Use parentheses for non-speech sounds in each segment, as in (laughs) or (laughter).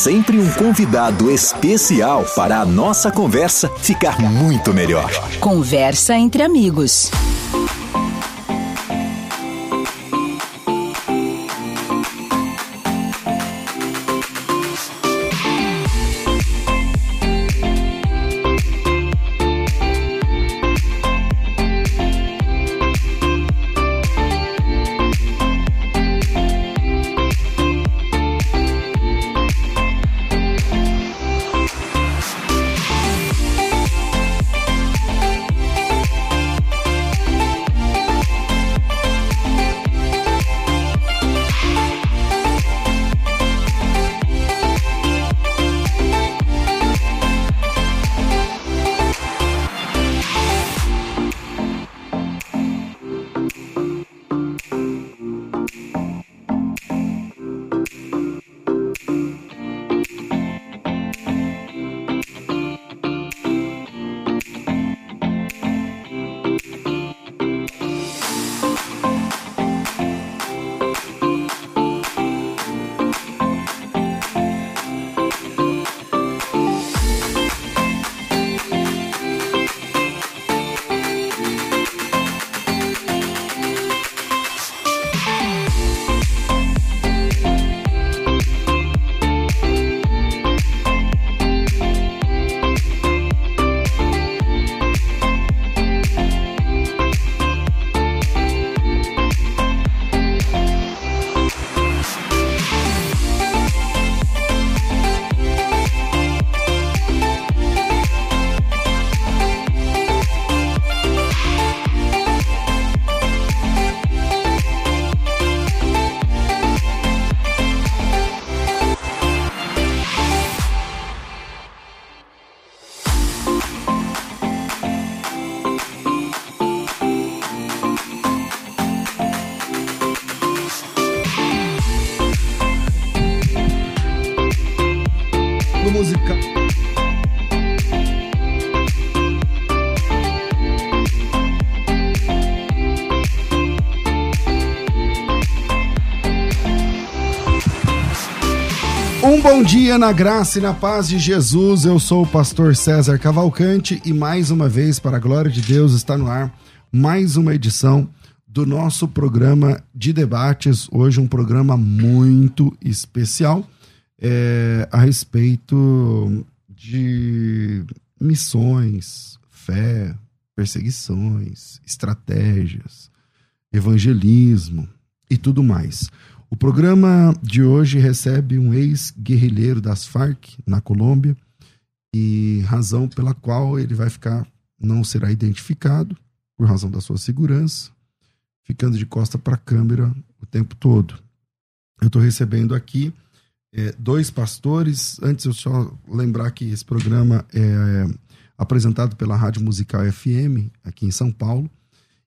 sempre um convidado especial para a nossa conversa ficar muito melhor. Conversa entre amigos. Dia na graça e na paz de Jesus. Eu sou o pastor César Cavalcante e mais uma vez, para a glória de Deus, está no ar mais uma edição do nosso programa de debates. Hoje, um programa muito especial é, a respeito de missões, fé, perseguições, estratégias, evangelismo e tudo mais. O programa de hoje recebe um ex-guerrilheiro das Farc na Colômbia e razão pela qual ele vai ficar não será identificado por razão da sua segurança, ficando de costa para a câmera o tempo todo. Eu estou recebendo aqui é, dois pastores. Antes eu só lembrar que esse programa é apresentado pela Rádio Musical FM aqui em São Paulo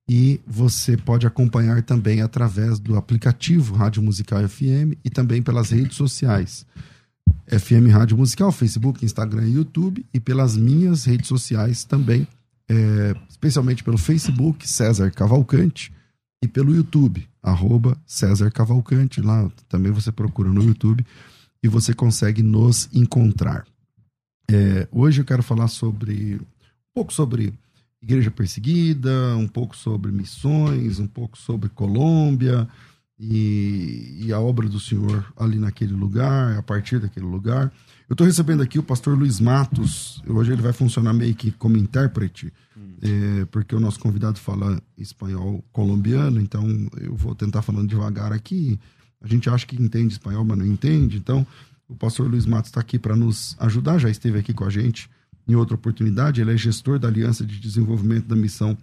e você pode acompanhar também através do aplicativo Rádio Musical FM e também pelas redes sociais. FM Rádio Musical, Facebook, Instagram e YouTube e pelas minhas redes sociais também, é, especialmente pelo Facebook, César Cavalcante, e pelo YouTube, arroba César Cavalcante. Lá também você procura no YouTube e você consegue nos encontrar. É, hoje eu quero falar sobre um pouco sobre igreja perseguida, um pouco sobre missões, um pouco sobre Colômbia e, e, a obra do Senhor ali naquele lugar, a partir daquele lugar. Eu estou recebendo aqui o pastor Luiz Matos. Hoje ele vai funcionar meio que como intérprete, é, porque o nosso convidado fala espanhol colombiano, então eu vou tentar falando devagar aqui. A gente acha que entende espanhol, mas não entende. Então, o pastor Luiz Matos está aqui para nos ajudar, já esteve aqui com a gente em outra oportunidade. Ele é gestor da Aliança de Desenvolvimento da Missão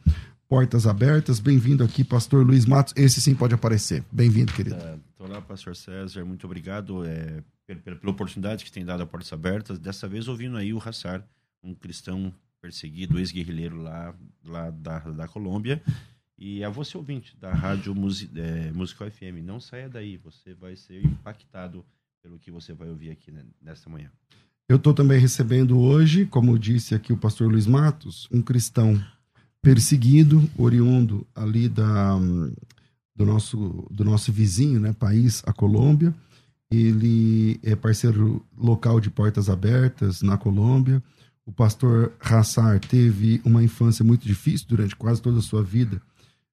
Portas Abertas. Bem-vindo aqui, pastor Luiz Matos. Esse sim pode aparecer. Bem-vindo, querido. É, olá, pastor César. Muito obrigado é, pela, pela, oportunidade que tem dado a Portas Abertas. Dessa vez ouvindo aí o Hassar, um cristão perseguido, ex-guerrilheiro lá, lá da, da Colômbia. E a você, ouvinte da Rádio Musi, é, Musical FM, não saia daí. Você vai ser impactado pelo que você vai ouvir aqui né, nesta manhã. Eu estou também recebendo hoje, como disse aqui o pastor Luiz Matos, um cristão perseguido, oriundo ali da, do, nosso, do nosso vizinho, né, país, a Colômbia, ele é parceiro local de Portas Abertas na Colômbia. O pastor Hassar teve uma infância muito difícil durante quase toda a sua vida.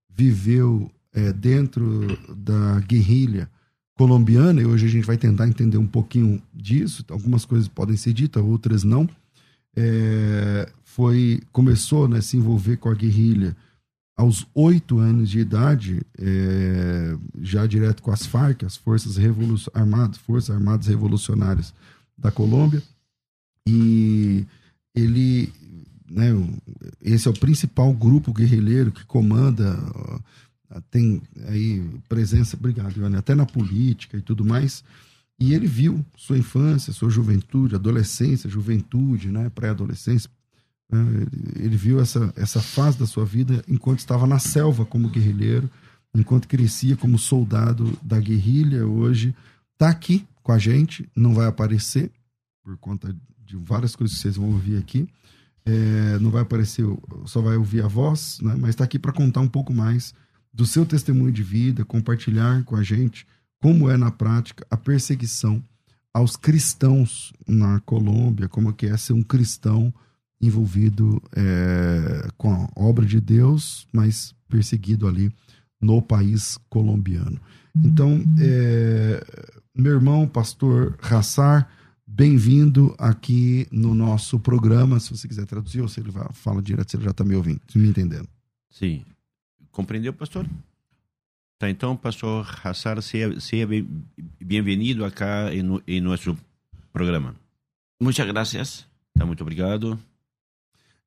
Viveu é, dentro da guerrilha colombiana, e hoje a gente vai tentar entender um pouquinho disso. Algumas coisas podem ser ditas, outras não. É, foi começou né, a se envolver com a guerrilha aos oito anos de idade, é, já direto com as FARC, as Forças Armadas, Forças Armadas Revolucionárias da Colômbia, e ele, né, esse é o principal grupo guerrilheiro que comanda, tem aí presença, obrigado, Ione, até na política e tudo mais, e ele viu sua infância, sua juventude, adolescência, juventude, né, pré-adolescência, né? Ele viu essa, essa fase da sua vida enquanto estava na selva como guerrilheiro, enquanto crescia como soldado da guerrilha. Hoje está aqui com a gente, não vai aparecer, por conta de várias coisas que vocês vão ouvir aqui. É, não vai aparecer, só vai ouvir a voz, né? mas está aqui para contar um pouco mais do seu testemunho de vida, compartilhar com a gente como é na prática a perseguição aos cristãos na Colômbia, como que é ser um cristão envolvido é, com a obra de Deus, mas perseguido ali no país colombiano. Então, é, meu irmão, pastor Hassar, bem-vindo aqui no nosso programa. Se você quiser traduzir ou se ele fala direto, se ele já está me ouvindo, me entendendo. Sim. Compreendeu, pastor? Tá, então, pastor Hassar, seja, seja bem-vindo aqui em, em nosso programa. Muchas gracias. Tá, muito obrigado.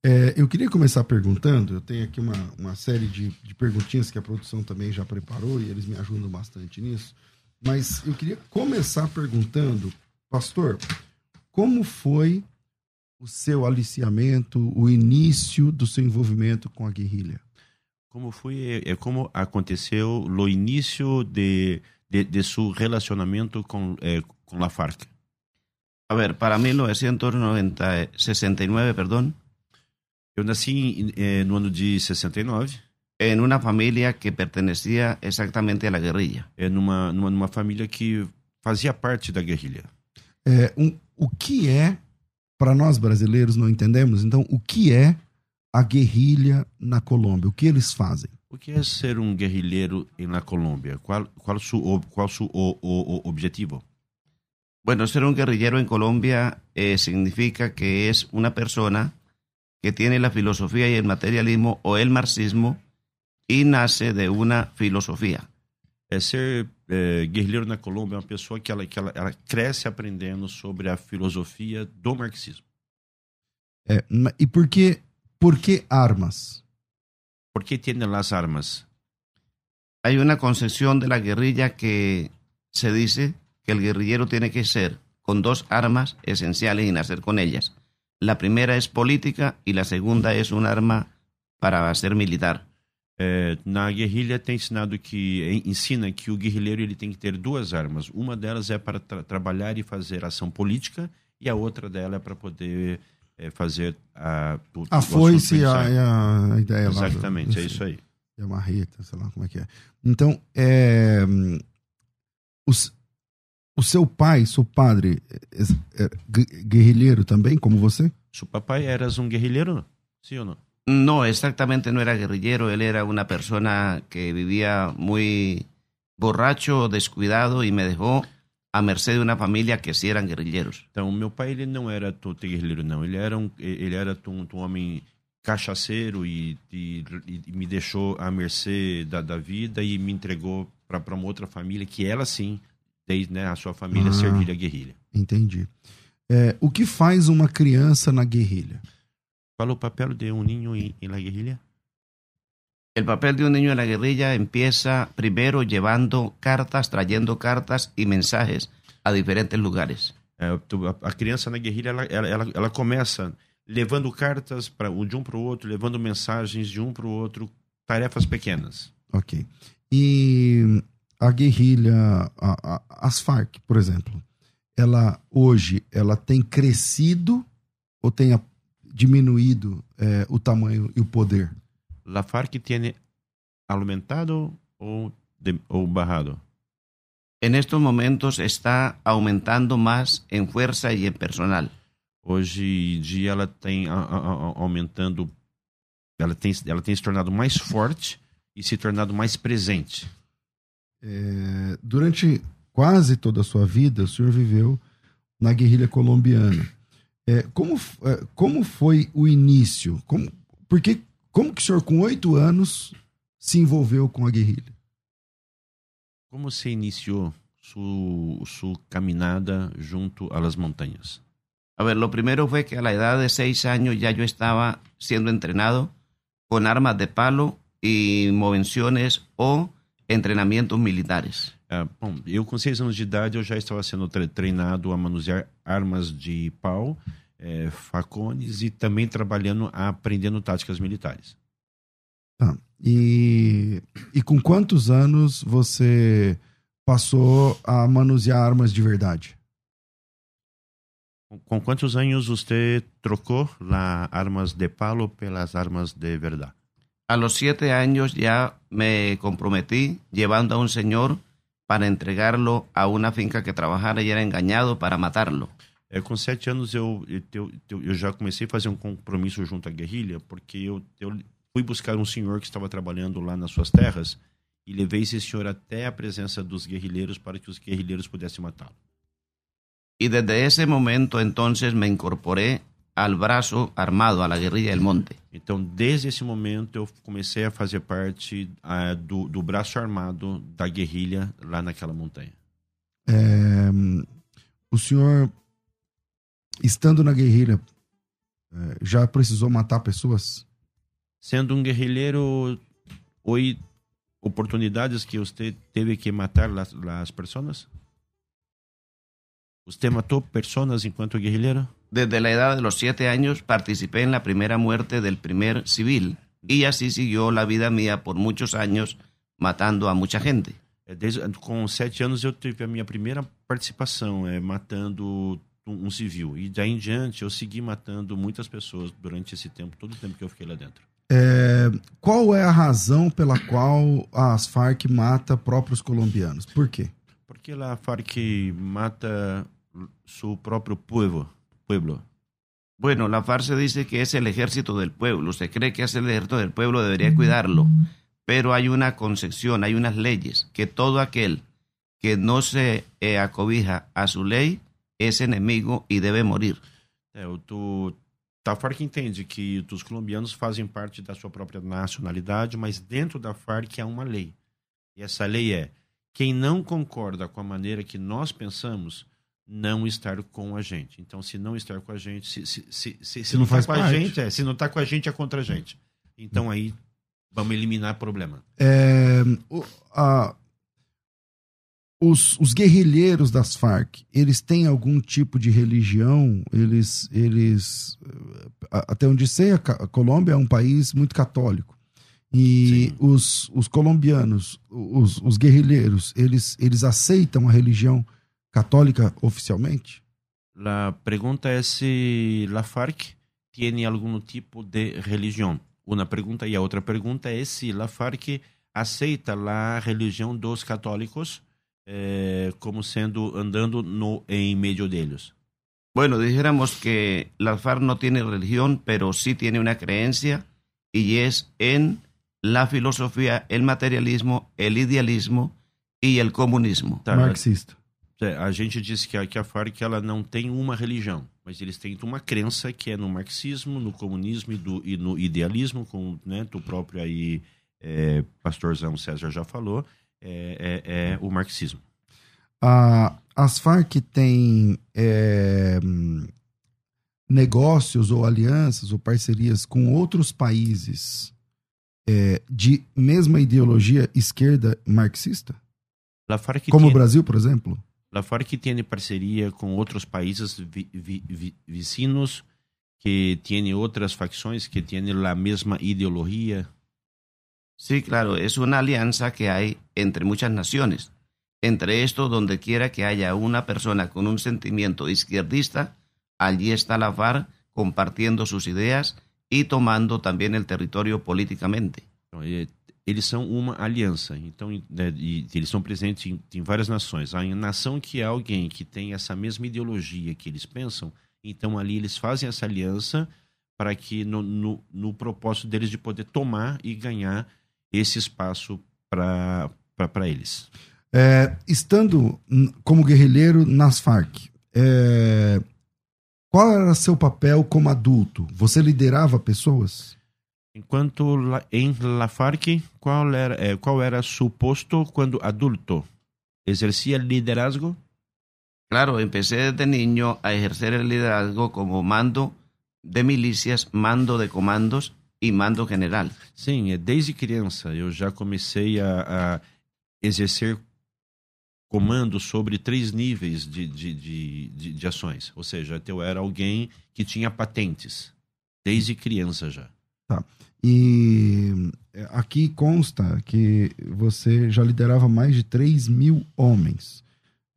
É, eu queria começar perguntando, eu tenho aqui uma, uma série de, de perguntinhas que a produção também já preparou e eles me ajudam bastante nisso. Mas eu queria começar perguntando, pastor, como foi o seu aliciamento, o início do seu envolvimento com a guerrilha? Como foi, é, como aconteceu o início de, de, de seu relacionamento com, é, com a FARC? A ver, para 1969, perdão, eu nasci eh, no ano de 69. Em uma família que pertencia exatamente à guerrilha. É numa, numa, numa família que fazia parte da guerrilha. É, um, o que é, para nós brasileiros não entendemos, então, o que é a guerrilha na Colômbia? O que eles fazem? O que é ser um guerrilheiro na Colômbia? Qual qual su qual su o, o, o objetivo? Bueno, ser un guerrillero en Colombia eh, significa que es una persona que tiene la filosofía y el materialismo o el marxismo y nace de una filosofia. É ser é, guerrilheiro na Colômbia é uma pessoa que, ela, que ela, ela cresce aprendendo sobre a filosofia do marxismo. É, e por que, por que armas? Por que tem as armas? Hay una concepción de la guerrilla que se dice que el guerrillero tiene que ser con dos armas esenciales y nacer con ellas. La primera es política y la segunda es un arma para ser militar. É, na guerrilha tem ensinado que ensina que o guerrilheiro ele tem que ter duas armas. Uma delas é para tra trabalhar e fazer ação política e a outra dela é para poder é, fazer a o, a foice a, a, a ideia exatamente lá do, é isso aí é a marreta sei lá como é que é então é, os, o seu pai, seu padre, é, é guerrilheiro também, como você? Seu papai era um guerrilheiro, sim ou não? No, exactamente no era guerrillero, él era una persona que vivía muy borracho, descuidado y me dejó a merced de uma família que sí eram guerrilheiros. Então, meu pai ele não era todo guerrilheiro, não. Ele era um, ele era um, um homem cachaceiro e, e, e, me deixou à mercê da, da vida e me entregou para uma outra família que ela sim desde né, a sua família ah, servir a guerrilha. Entendi. É, o que faz uma criança na guerrilha? Qual é o papel de um niño em, em la guerrilha? El papel de un niño en la guerrilla empieza primero llevando cartas, trayendo cartas y mensajes a diferentes lugares. É, a criança na guerrilha ela, ela, ela começa levando cartas para de um para o outro, levando mensagens de um para o outro, tarefas pequenas. Ok. E a guerrilha, a, a, as Farc, por exemplo, ela hoje ela tem crescido ou tem diminuído é, o tamanho e o poder? A Farc tem aumentado ou, de, ou barrado? En estos momentos está aumentando más en fuerza y en personal. Hoje em dia ela tem a- a- a- aumentando, ela tem, ela tem se tornado mais forte e se tornado mais presente. É, durante quase toda a sua vida, o senhor viveu na guerrilha colombiana. É, como, é, como foi o início? Como, porque, como que o senhor, com oito anos, se envolveu com a guerrilha? Como se iniciou sua, sua caminhada junto a las montañas? A ver, lo primero fue que a la edad de seis años ya yo estaba siendo entrenado con armas de palo y movenciones o entrenamientos militares. Ah, bom, eu com seis anos de idade eu já estava sendo tre- treinado a manusear armas de pau, eh, facones e também trabalhando, aprendendo táticas militares. Tá. E, e com quantos anos você passou a manusear armas de verdade? Com, quantos anos você trocou las armas de palo pelas armas de verdade? A los siete años ya me comprometí llevando a un señor para entregarlo a una finca que trabajara y era engañado para matarlo. É, com sete anos eu, eu, eu, eu já comecei a fazer um compromisso junto à guerrilha, porque eu, eu fui buscar um senhor que estava trabalhando lá nas suas terras e levei esse senhor até a presença dos guerrilheiros para que os guerrilheiros pudessem matá-lo. Y desde ese momento entonces me incorporé al brazo armado, a la guerrilla del monte. Então, desde esse momento, eu comecei a fazer parte ah, do, do braço armado da guerrilha lá naquela montanha. É, o senhor, estando na guerrilha, é, já precisou matar pessoas? Sendo um guerrilheiro, houve oportunidades que você teve que matar las, las personas? Você matou personas enquanto guerrilheiro? Desde la edad de los siete años participé en la primera muerte del primer civil y así siguió la vida mía por muchos años matando a mucha gente. É, Desde, com sete anos eu tive a minha primeira participação é, matando um, um civil. E daí em diante eu segui matando muitas pessoas durante esse tempo, todo o tempo que eu fiquei lá dentro. É, qual é a razão pela qual as Farc mata próprios colombianos? Por quê? Porque a FARC mata seu próprio povo. pueblo. Bueno, la farsa dice que es el ejército del pueblo. Se cree que es el ejército del pueblo, debería cuidarlo. Pero hay una concepción, hay unas leyes, que todo aquel que no se eh, acobija a su ley es enemigo y debe morir. É, o tu, a FARC entende que os colombianos fazem parte da sua própria nacionalidade, mas dentro da FARC há uma lei. E essa lei é: quem não concorda com a maneira que nós pensamos, não estar com a gente. Então, se não estar com a gente, se, se, se, se, se não não está faz com a parte. gente, é, se não está com a gente, é contra a gente. Então aí vamos eliminar problema. É, o- a- os, os guerrilheiros das Farc, eles têm algum tipo de religião? Eles, eles a- até onde sei, a, Colômbia é um país muito católico. E Sim. os, os colombianos, os, os guerrilheiros, eles, eles aceitam a religião católica oficialmente? A pergunta é se a FARC tem algum tipo de religião. Uma pergunta e a outra pergunta é se a FARC aceita a religião dos católicos eh, como sendo andando no em meio deles. Bueno, dijéramos que la FARC no tiene religión, pero sí tiene una creencia y es en la filosofía, el materialismo, el idealismo y el comunismo. Tá, Marxista. É, A gente disse que a, que a FARC ela não tem uma religião, mas eles têm uma crença que é no marxismo, no comunismo e, do, e no idealismo, como né, próprio aí, é, pastorzão César já falou, é, é- é o marxismo. A, as Farc têm é, negócios ou alianças ou parcerias com outros países é, de mesma ideologia esquerda marxista? Como o tem, Brasil, por exemplo? a FARC tem parceria com outros países vi, vi, vi, vizinhos que têm outras facções que têm a mesma ideologia. Sí, claro, es una alianza que hay entre muchas naciones. Entre esto, donde quiera que haya una persona con un sentimiento izquierdista, allí está la FARC compartiendo sus ideas y tomando territorio políticamente. Então, é, eles são uma aliança. Então, né, e eles estão presentes em, em, várias nações. A nação que é alguém que tem essa mesma ideologia que eles pensam, então ali eles fazem essa aliança para que no, no, no propósito deles de poder tomar e ganhar esse espaço para eles. É, estando como guerrilheiro nas Farc, é, qual era seu papel como adulto? Você liderava pessoas? Enquanto em La Farc, qual era, eh, qual era su posto quando adulto? ¿Exercía liderazgo? Claro, empecé desde niño a ejercer el liderazgo como mando de milícias, mando de comandos e mando general. Sim, desde criança eu já comecei a, a exercer comando sobre três níveis de, de, de, de, de ações. Ou seja, eu era alguém que tinha patentes, desde criança já. Tá. E é, aqui consta que você já liderava mais de 3 mil homens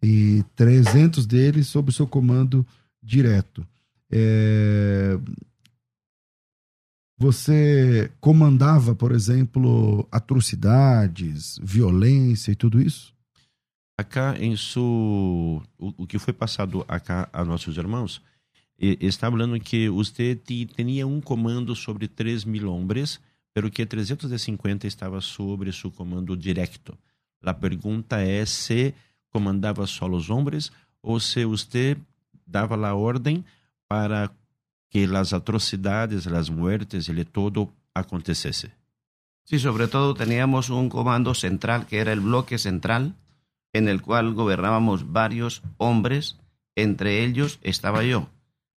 e 300 deles sob o seu comando direto. É... Você comandava, por exemplo, atrocidades, violência e tudo isso? Acá em su... o, que foi passado acá a nossos irmãos está falando que você tinha um comando sobre 3 mil homens, pero que 350 estava sobre seu comando direto. A pergunta é se comandava só os homens ou se você dava a ordem para que as atrocidades, as muertes, ele todo acontecesse. Sí, sobre todo teníamos un comando central que era el bloque central, en el cual gobernábamos varios hombres, entre ellos estaba yo.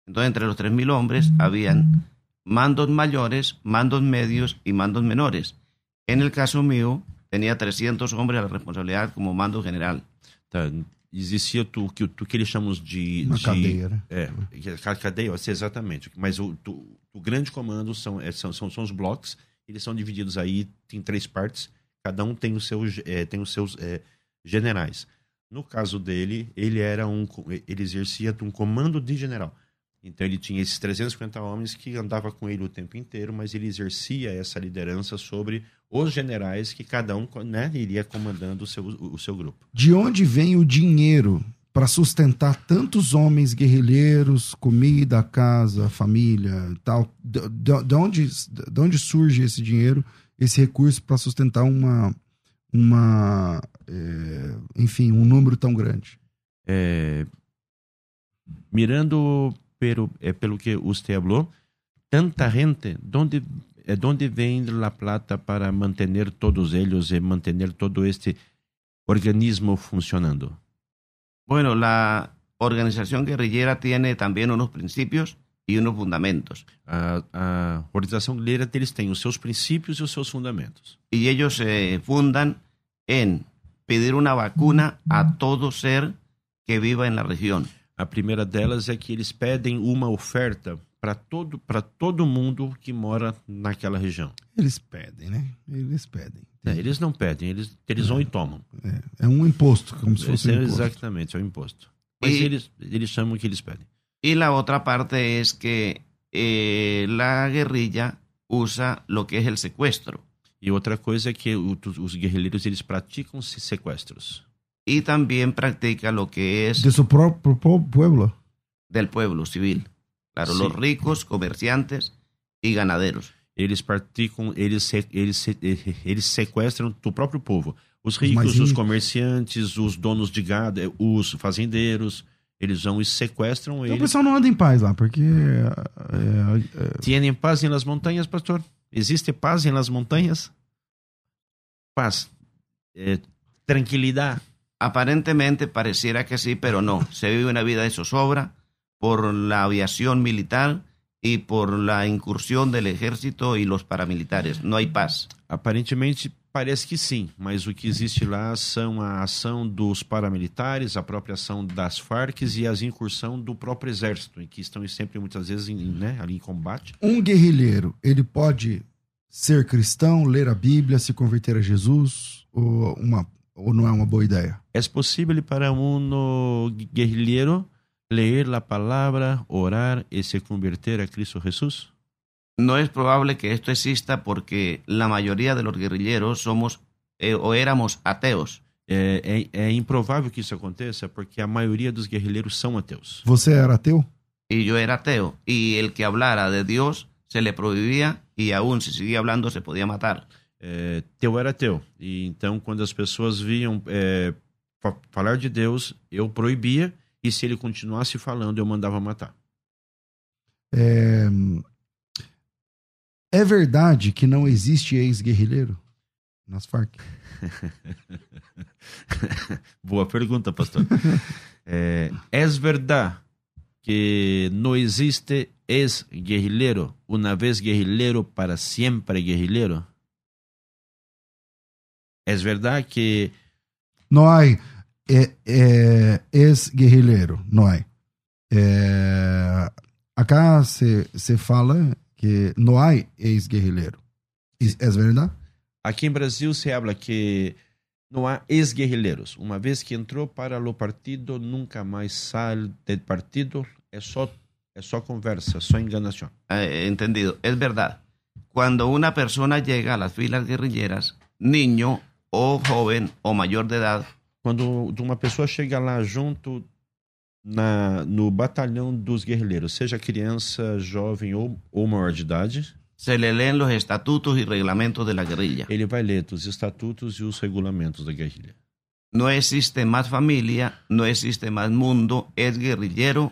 Entonces, entre los 3.000 hombres habían mandos mayores, mandos medios y mandos menores. En el caso mío, tenía 300 hombres a la responsabilidade como mando general. Existia tu, que, tu, que eles chamam de. Uma de, cadeia, né? É, cadeia, exatamente. Mas o, tu, o grande comando são, é, são, são, são os blocos, eles são divididos aí em três partes, cada um tem os seus, é, tem os seus é, generais. No caso dele, ele era um. ele exercia um comando de general. Então ele tinha esses 350 homens que andava com ele o tempo inteiro, mas ele exercia essa liderança sobre os generais que cada um né, iria comandando o seu, o seu grupo. De onde vem o dinheiro para sustentar tantos homens guerrilheiros, comida, casa, família, tal? De, de, de, onde, de onde surge esse dinheiro, esse recurso para sustentar uma, uma é, enfim, um número tão grande? É, mirando pero é pelo que você falou, tanta gente, onde é onde vem a plata para manter todos eles e manter todo este organismo funcionando? Bueno, la organización guerrillera tiene también unos principios y unos fundamentos. A, a organização guerrilheira eles têm os seus princípios e os seus fundamentos. Y ellos se fundan en pedir una vacuna a todo ser que viva en la región. A primeira delas é que eles pedem uma oferta para todo, todo mundo que mora naquela região. Eles pedem, né? Eles pedem. É, eles não pedem, eles, eles vão e tomam. É, é um imposto, como se fosse um é, imposto. Exatamente, é um imposto. Mas E- eles, eles chamam o que eles pedem. Y la otra parte es que eh, la guerrilla usa lo que es el secuestro E outra coisa é que o- os guerrilheiros eles praticam se- sequestros. Y también practica lo que es De su propio pueblo. del pueblo civil. Claro, Sí. los ricos, comerciantes y ganaderos. Eles praticam, eles, eles, eh, eles sequestram do próprio povo. Os ricos, os comerciantes, os donos de gado, eh, os fazendeiros, eles vão e sequestram Então o eles. pessoal não anda em paz lá, porque. é, é, Tienen paz em las montanhas, pastor? Existe paz em las montanhas? Paz. Eh, tranquilidade. Aparentemente pareciera que sí, pero no. Se vive una vida de zozobra por la aviación militar y por la incursión del ejército y los paramilitares. No hay paz. Aparentemente parece que sim, mas o que existe lá são a ação dos paramilitares, a própria ação das Farc e as incursão do próprio exército, em que estão sempre muitas vezes em, né, ali em combate. um guerrilheiro, ele pode ser cristão, ler a Bíblia, se converter a Jesus? Ou, uma, ou não é uma boa ideia? É possível para um guerrilheiro ler a palavra, orar e se converter a Cristo Jesus? No es probable que esto exista porque la mayoría de los guerrilleros somos eh, o éramos ateos. É, é, é improvável que isso aconteça porque a maioria dos guerrilheiros são ateus. Você era ateu? Y yo era ateo. Y el que hablara de Dios se le prohibía y aún si seguía hablando se podía matar. É, teu era teu. E então, quando as pessoas viam é, fa- falar de Deus, eu proibia, e se ele continuasse falando, eu mandava matar. É... é verdade que não existe ex-guerrilheiro nas Farc? (laughs) Boa pergunta, pastor. é, es verdad que no existe es guerrilero, una vez guerrilero, para siempre guerrilero? Es verdad que Não há é, é, ex-guerrilheiro, não há. É, acá se, se fala que não há ex-guerrilheiro. Is- É verdade? Aqui em Brasil se habla que não há ex-guerrilheiros. Uma vez que entrou para o partido, nunca mais sai do partido. É só, é só conversa, só enganação. Eh, entendido. Es verdad. Cuando una persona llega a las filas guerrilleras, niño o joven o mayor de edad, Quando uma pessoa chega lá junto na, no batalhão dos guerrilheiros, seja criança, jovem ou, ou maior de idade, se le leen los estatutos y reglamentos de la guerrilla. ele vai ler os estatutos e os regulamentos da guerrilha. No existe más familia, no existe más mundo, es guerrillero,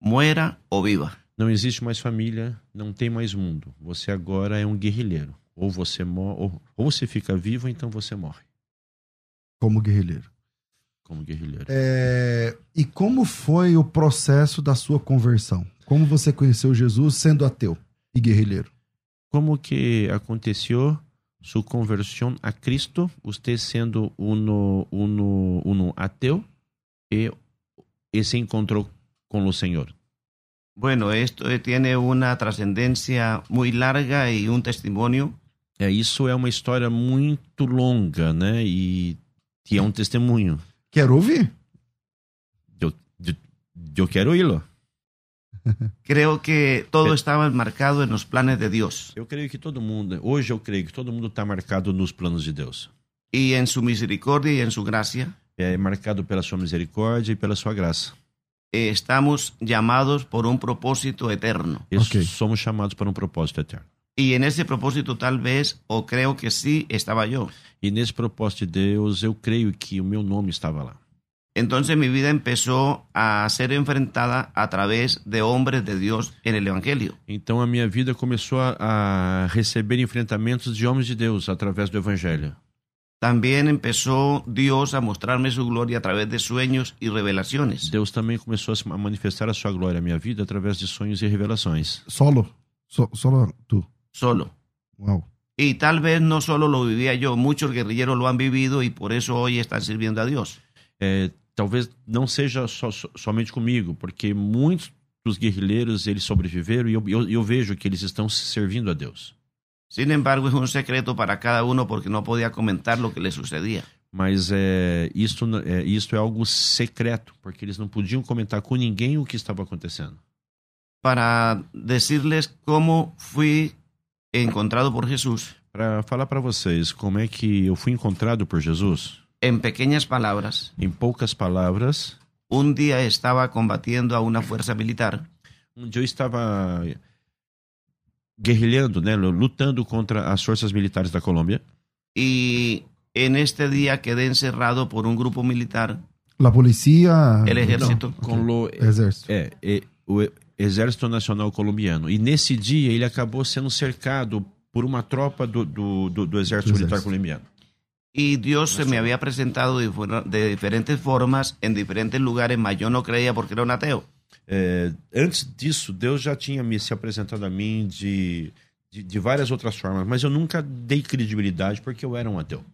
muera o viva. Não existe mais família, não tem mais mundo. Você agora é um guerrilheiro. Ou você morre, ou, ou você fica vivo, ou então você morre Como guerrilheiro. como guerrilheiro. É, e como foi o processo da sua conversão? Como você conheceu Jesus sendo ateu e guerrilheiro? Como que aconteceu sua conversão a Cristo, você sendo um, um, um ateu e, e se encontrou com o Senhor? Bueno, esto eh, tiene una trascendencia muy larga y un testimonio. É, isso é uma história muito longa, né? E que é um testemunho. Quero ouvir. Eu, eu, eu quero ir-lo. (laughs) Creo que todo estaba enmarcado en los planes de Dios Eu creio que todo mundo, hoje eu creio que todo mundo está marcado nos planos de Deus. y en su misericordia y en su gracia É marcado pela sua misericórdia e pela sua graça. eh, estamos llamados por un propósito eterno. E Ok. somos chamados para um propósito eterno. Y en ese propósito tal vez, o creo que sí, estaba yo. E nesse propósito de Deus, eu creio que o meu nome estava lá. Entonces mi vida empezó a ser enfrentada a través de hombres de Dios en el Evangelio. Então a minha vida começou a, receber enfrentamentos de homens de Deus através do Evangelho. También empezó Dios a mostrarme su gloria a través de sueños y revelaciones. Deus também começou a manifestar a sua glória na minha vida através de sonhos e revelações. Solo. So- solo tu. Solo. Uau. Y tal vez no solo lo vivía yo, muchos guerrilleros lo han vivido y por eso hoy están sirviendo a Dios. É, talvez não seja só- só- somente comigo, porque muitos dos guerrilheiros eles sobreviveram e eu, eu, eu vejo que eles estão servindo a Deus. Sin embargo, es un secreto para cada uno porque no podía comentar lo que le sucedía. Mas é, isto, n- é, isto é algo secreto, porque eles não podiam comentar com ninguém o que estava acontecendo. Para decirles cómo fui encontrado por Jesús, Para falar para vocês como é que eu fui encontrado por Jesus, en pequeñas palabras, em poucas palavras, un día estaba combatiendo a una fuerza militar um dia eu estava guerrilhando, né, lutando contra as forças militares da Colômbia. y en este día quedé encerrado por un grupo militar, La policía. el ejército. Com o, Exército. é, é, o Exército Nacional Colombiano. E nesse dia ele acabou sendo cercado por uma tropa do, do, do, do Exército Do Militar Exército. Colombiano. Y Dios se me había presentado de, de diferentes formas, en diferentes lugares, mas yo no creía porque era un ateo. É, antes disso, Deus já tinha me se apresentado a mim de, de, de várias outras formas, mas eu nunca dei credibilidade porque eu era um ateu.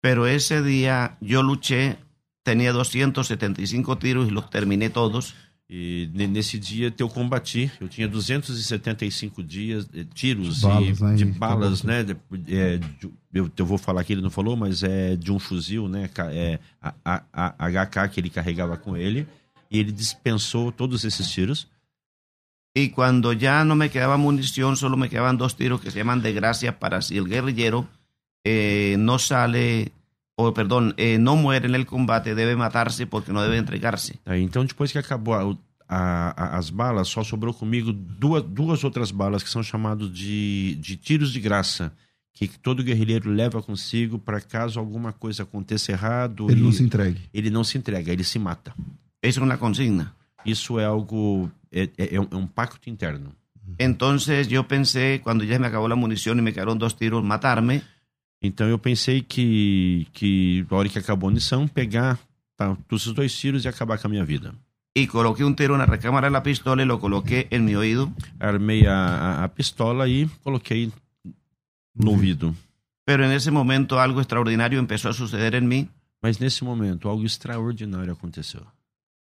Pero ese día yo luché, tenía 275 tiros y los terminé todos. E ne- nesse dia eu combati, eu tinha 275 dias, eh, tiros Balas, e, né, de e balas, né? de- é, de- eu, eu vou falar que ele não falou, mas é de um fuzil, né? É, a, a- a- HK que ele carregava com ele. E ele dispensou todos esses tiros. Y cuando ya no me quedaba munición, solo me quedaban dos tiros que se llaman de gracia para si el guerrillero eh, no sale, o perdón, eh, no muere en el combate, debe matarse porque no debe entregarse. Tá, então, depois que acabou a- a- a- as balas, só sobrou comigo duas, duas outras balas que são chamadas de, de tiros de graça, que todo guerrilheiro leva consigo para caso alguma coisa aconteça errado, Ele e não se entregue. ele não se entrega, ele se mata. Es una consigna. Isso é algo, é, é- é um, é um pacto interno. Entonces yo pensé, cuando ya me acabó la munición y me quedaron dos tiros, matarme. Então eu pensei que, que na hora que acabou a munição, pegar tá, todos os dois tiros e acabar com a minha vida. Y coloqué un tiro en la recámara de la pistola y lo coloqué en mi oído. Armei a, a, a pistola e coloquei no ouvido. Pero en ese momento algo extraordinario empezó a suceder en mí. Mas nesse momento, algo extraordinário aconteceu.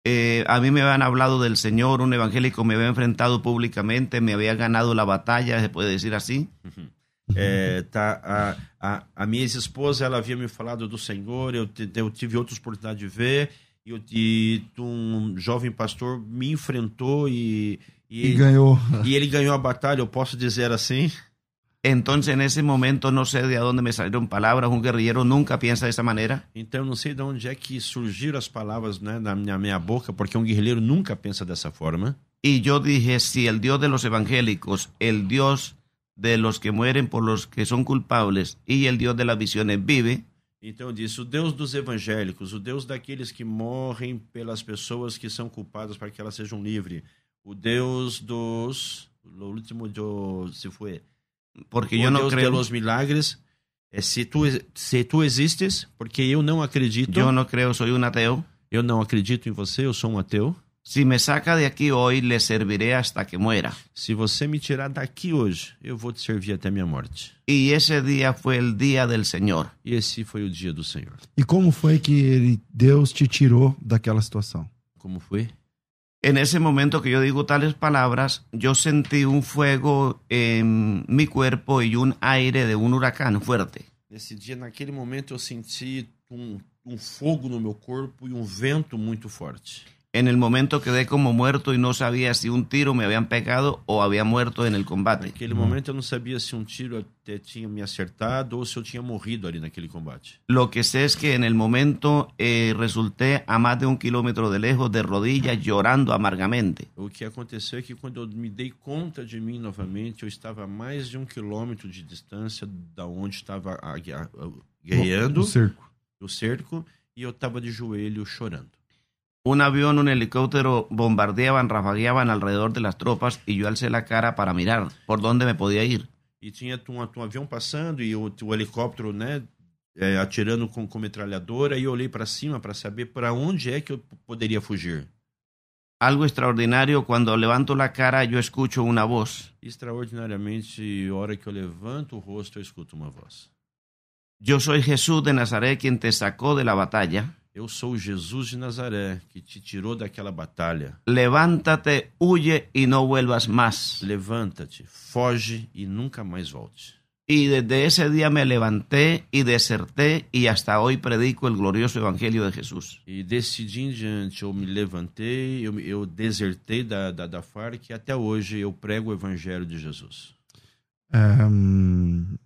Eh, a mí me habían hablado del Señor, un evangélico me había enfrentado públicamente, me había ganado la batalla, se puede decir así. É, tá, a, a, a minha ex-esposa, ela havia me falado do Senhor, eu, te- eu tive outra oportunidade de ver, e, eu, e um jovem pastor me enfrentou e, E e, ganhou. e ele ganhou a batalha, eu posso dizer assim. Entonces en ese momento no sé de dónde me salieron palabras, un guerrillero nunca piensa de esa manera. Então eu não sei de onde é que surgiram as palavras né, na minha, minha boca, porque um guerrilheiro nunca pensa dessa forma. Y yo dije, si el Dios de los evangélicos, el Dios de los que mueren por los que son culpables y el Dios de las visiones vive, Então eu disse: o Deus dos evangélicos, o Deus daqueles que morrem pelas pessoas que são culpadas para que elas sejam livres, o Deus dos. O último do, se foi. porque o yo no Deus de creo, los milagres. É, se, tu, se tu existes, porque eu não acredito, yo no creo, soy un ateo. eu não acredito em você, eu sou um ateu. Si me saca de aquí hoy, le serviré hasta que muera. Se você me tirar daqui hoje, eu vou te servir até a minha morte. Y ese día fue el día del Señor. E esse foi o dia do Senhor. E como foi que ele, Deus te tirou daquela situação? Como foi? En ese momento que yo digo tales palabras, yo sentí un fuego en mi cuerpo y un aire de un huracán fuerte. Nesse dia, naquele momento, eu senti um, um fogo no meu corpo e um vento muito forte. En el momento quedé como muerto y no sabía si un tiro me habían pegado o había muerto en el combate. Naquele momento, eu não sabia se um tiro até tinha me acertado ou se eu tinha morrido ali naquele combate. Lo que sé es que en el momento eh, resulté a más de un kilómetro de lejos, de rodillas, llorando amargamente. O que aconteceu é que quando eu me dei conta de mim novamente, eu estava a mais de um quilômetro de distância da onde estava guerreando O cerco. o cerco e eu estava de joelho chorando. Un avión, un helicóptero bombardeaban, rafagueaban alrededor de las tropas y yo alcé la cara para mirar por dónde me podía ir. E tinha um, um avião passando e o, o helicóptero, né, é, atirando com, com metralhadora, e eu olhei para cima para saber para onde é que eu poderia fugir. Algo extraordinario, cuando levanto la cara yo escucho una voz. Extraordinariamente, hora que eu levanto o rosto, eu escuto uma voz. Yo soy Jesús de Nazaret quien te sacó de la batalla. Eu sou o Jesus de Nazaré, que te tirou daquela batalha. Levántate, huye y no vuelvas más. Levanta-te, foge e nunca mais volte. Y desde ese día me levanté y deserté y hasta hoy predico el glorioso evangelio de Jesús. E desse dia em diante eu me levantei, eu, eu desertei da, da, da FARC e até hoje eu prego o evangelho de Jesus. É, hum,